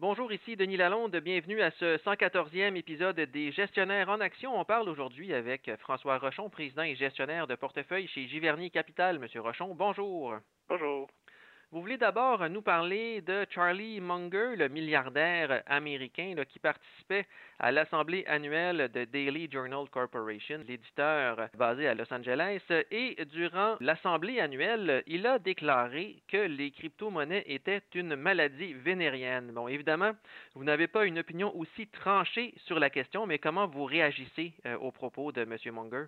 Bonjour, ici Denis Lalonde. Bienvenue à ce 114e épisode des Gestionnaires en Action. On parle aujourd'hui avec François Rochon, président et gestionnaire de portefeuille chez Giverny Capital. Monsieur Rochon, bonjour. Bonjour. Vous voulez d'abord nous parler de Charlie Munger, le milliardaire américain qui participait à l'assemblée annuelle de Daily Journal Corporation, l'éditeur basé à Los Angeles. Et durant l'assemblée annuelle, il a déclaré que les crypto-monnaies étaient une maladie vénérienne. Bon, évidemment, vous n'avez pas une opinion aussi tranchée sur la question, mais comment vous réagissez euh, aux propos de M. Munger?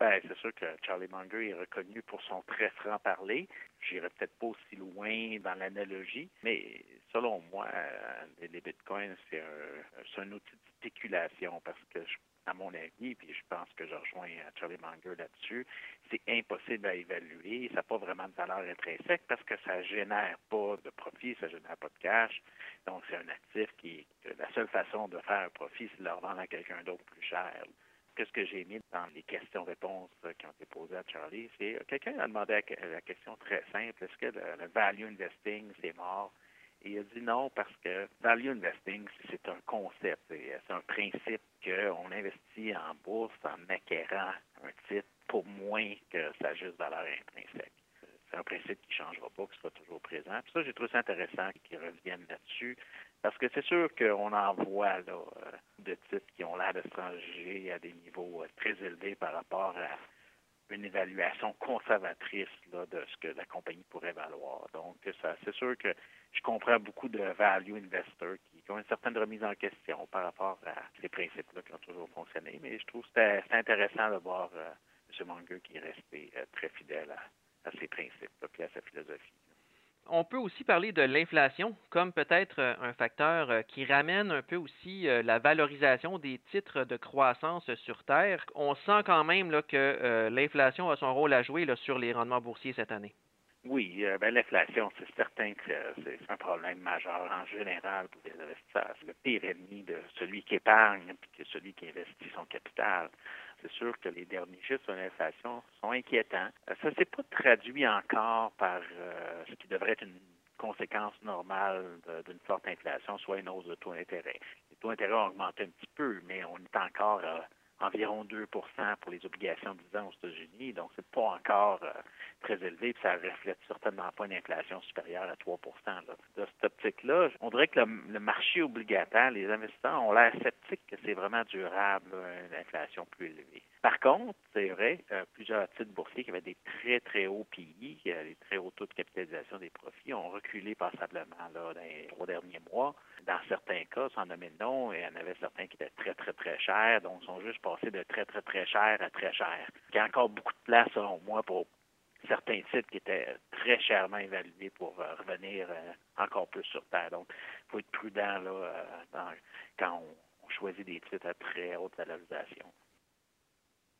Ben, c'est sûr que Charlie Munger est reconnu pour son très franc-parler. J'irai peut-être pas aussi loin dans l'analogie, mais selon moi, euh, les bitcoins, c'est un, outil de spéculation parce que, à mon avis, puis je pense que je rejoins Charlie Munger là-dessus, c'est impossible à évaluer. Ça n'a pas vraiment de valeur intrinsèque parce que ça génère pas de profit, ça génère pas de cash. Donc, c'est un actif qui, la seule façon de faire un profit, c'est de le revendre à quelqu'un d'autre plus cher ce que j'ai mis dans les questions-réponses qui ont été posées à Charlie, c'est euh, quelqu'un a demandé la question très simple, est-ce que le, value investing, c'est mort? Et il a dit non parce que value investing, c'est un concept, c'est un principe qu'on investit en bourse en acquérant un titre pour moins que sa juste valeur intrinsèque. C'est un principe qui ne changera pas, qui sera toujours présent. Puis ça, j'ai trouvé ça intéressant qu'ils reviennent là-dessus. Parce que c'est sûr qu'on en voit là, euh, de titres qui ont l'air de se à des niveaux euh, très élevés par rapport à une évaluation conservatrice là, de ce que la compagnie pourrait valoir. Donc, ça, c'est sûr que je comprends beaucoup de value investors qui, ont une certaine remise en question par rapport à ces principes-là qui ont toujours fonctionné. Mais je trouve que c'est intéressant de voir euh, M. Munger qui est resté très fidèle à, ses principes et à sa philosophie on peut aussi parler de l'inflation comme peut-être euh, un facteur euh, qui ramène un peu aussi euh, la valorisation des titres de croissance sur Terre. On sent quand même là, que l'inflation a son rôle à jouer là, sur les rendements boursiers cette année. Oui, ben, l'inflation, c'est certain que c'est un problème majeur en général pour les investisseurs. C'est le pire ennemi de celui qui épargne et de celui qui investit son capital. C'est sûr que les derniers chiffres sur l'inflation sont inquiétants. Euh, ça ne s'est pas traduit encore par euh, ce qui devrait être une conséquence normale d'une forte inflation, soit une hausse de taux d'intérêt. Les taux d'intérêt ont augmenté un petit peu, mais on est encore à environ 2% pour les obligations de 10 ans aux États-Unis. Donc, c'est pas encore euh, très élevé, puis ça reflète certainement pas une inflation supérieure à 3 là. De cette optique-là, on dirait que le, marché obligataire, les investisseurs ont l'air sceptiques que c'est vraiment durable, une inflation plus élevée. Par contre, c'est vrai, euh, plusieurs titres boursiers qui avaient des très, très hauts qui avaient des très hauts taux de capitalisation des profits, ont reculé passablement là, dans les trois derniers mois. Dans certains cas, sans nommer de nom, il y en avait certains qui étaient très, très, très chers, donc sont juste passés de très, très, très cher à très cher. Il y a encore beaucoup de place, selon moi, pour certains titres qui étaient très chèrement évalués pour euh, revenir euh, encore plus sur Terre. Donc, il faut être prudent là, quand on choisit des titres à très haute valorisation.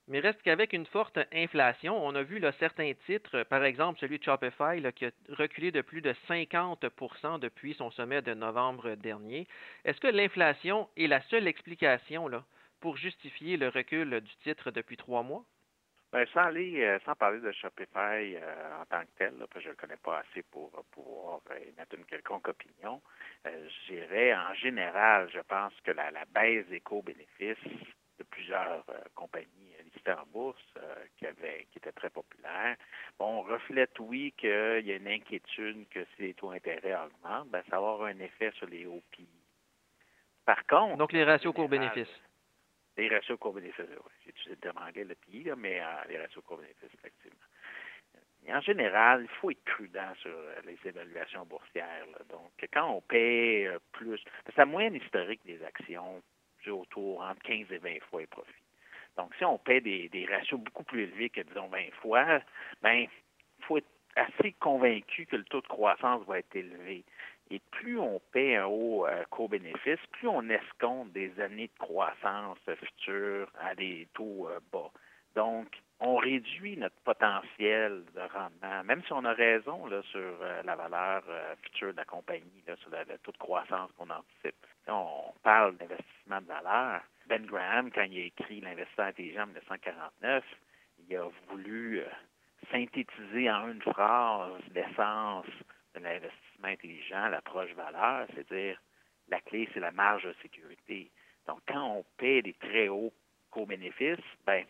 Mais reste qu'avec une forte inflation, on a vu certains titres, par exemple celui de Shopify, qui a reculé de plus de 50% depuis son sommet de novembre dernier. Est-ce que l'inflation est la seule explication pour justifier le recul du titre depuis trois mois? Bien, sans, aller, euh, sans parler de Shopify euh, en tant que tel, parce que je ne le connais pas assez pour pouvoir émettre une quelconque opinion, euh, je dirais en général, je pense que la baisse des co-bénéfices de plusieurs compagnies en bourse euh, qui, avait, qui était très populaire. Bon, on reflète, oui, qu'il y a une inquiétude que si les taux d'intérêt augmentent, ben, ça va avoir un effet sur les OPI. Par contre... Donc, les ratios court-bénéfices. Les ratios court-bénéfices, oui. J'ai utilisé le terme anglais, le PI, mais euh, les ratios court-bénéfices, effectivement. en général, il faut être prudent sur euh, les évaluations boursières. Donc, quand on paie plus, la moyenne historique des actions, c'est autour entre 15 et 20 fois les profits. Donc, si on paie des, ratios beaucoup plus élevés que, disons, 20 fois, ben, il faut être assez convaincu que le taux de croissance va être élevé. Et plus on paie un haut euh, co-bénéfice, plus on escompte des années de croissance futures à des taux euh, bas. Donc, on réduit notre potentiel de rendement, même si on a raison là, sur euh, la valeur future de la compagnie, sur le taux de croissance qu'on anticipe. On parle d'investissement de valeur, ben Graham, quand il a écrit L'investisseur intelligent en 1949, il a voulu euh, synthétiser en une phrase l'essence de l'investissement intelligent, l'approche valeur, c'est-à-dire la clé, c'est la marge de sécurité. Donc, quand on paie des très hauts co-bénéfices, ben,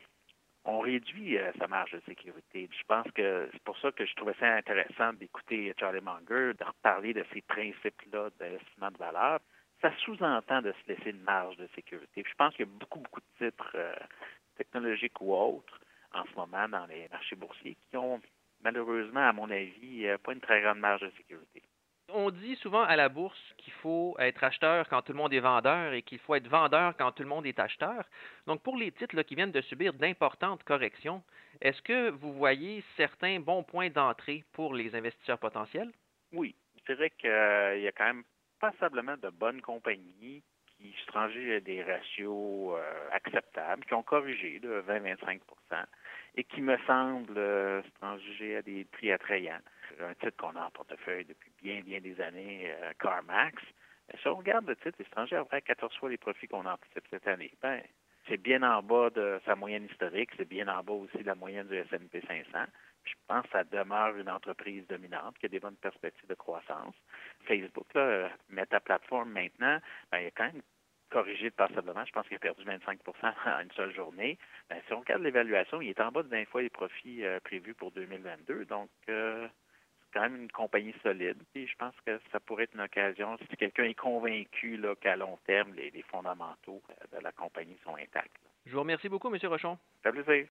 on réduit euh, sa marge de sécurité. Je pense que c'est pour ça que je trouvais ça intéressant d'écouter Charlie Munger, de reparler de ces principes-là d'investissement de valeur. Ça sous-entend de se laisser une marge de sécurité. je pense qu'il y a beaucoup, beaucoup de titres euh, technologiques ou autres en ce moment dans les marchés boursiers qui ont malheureusement, à mon avis, euh, pas une très grande marge de sécurité. On dit souvent à la bourse qu'il faut être acheteur quand tout le monde est vendeur et qu'il faut être vendeur quand tout le monde est acheteur. Donc, pour les titres qui viennent de subir d'importantes corrections, est-ce que vous voyez certains bons points d'entrée pour les investisseurs potentiels? Oui, c'est vrai qu'il y a quand même passablement de bonnes compagnies qui se des ratios euh, acceptables, qui ont corrigé de 20-25% et qui me semblent euh, se à des prix attrayants un titre qu'on a en portefeuille depuis bien, bien des années, euh, CarMax. Si on regarde le titre étranger après 14 fois les profits qu'on a anticipe cette année, ben, c'est bien en bas de sa moyenne historique, c'est bien en bas aussi de la moyenne du S&P 500. Je pense que ça demeure une entreprise dominante qui a des bonnes perspectives de croissance. Facebook, là, Meta Platform maintenant, ben, il a quand même corrigé passablement. Je pense qu'il a perdu 25% en une seule journée. Ben, si on regarde l'évaluation, il est en bas de 20 fois les profits euh, prévus pour 2022. Donc, euh, quand même une compagnie solide. Et je pense que ça pourrait être une occasion, si quelqu'un est convaincu qu'à long terme, les, fondamentaux euh, de la compagnie sont intacts. Je vous remercie beaucoup, M. Rochon. Ça plaisir.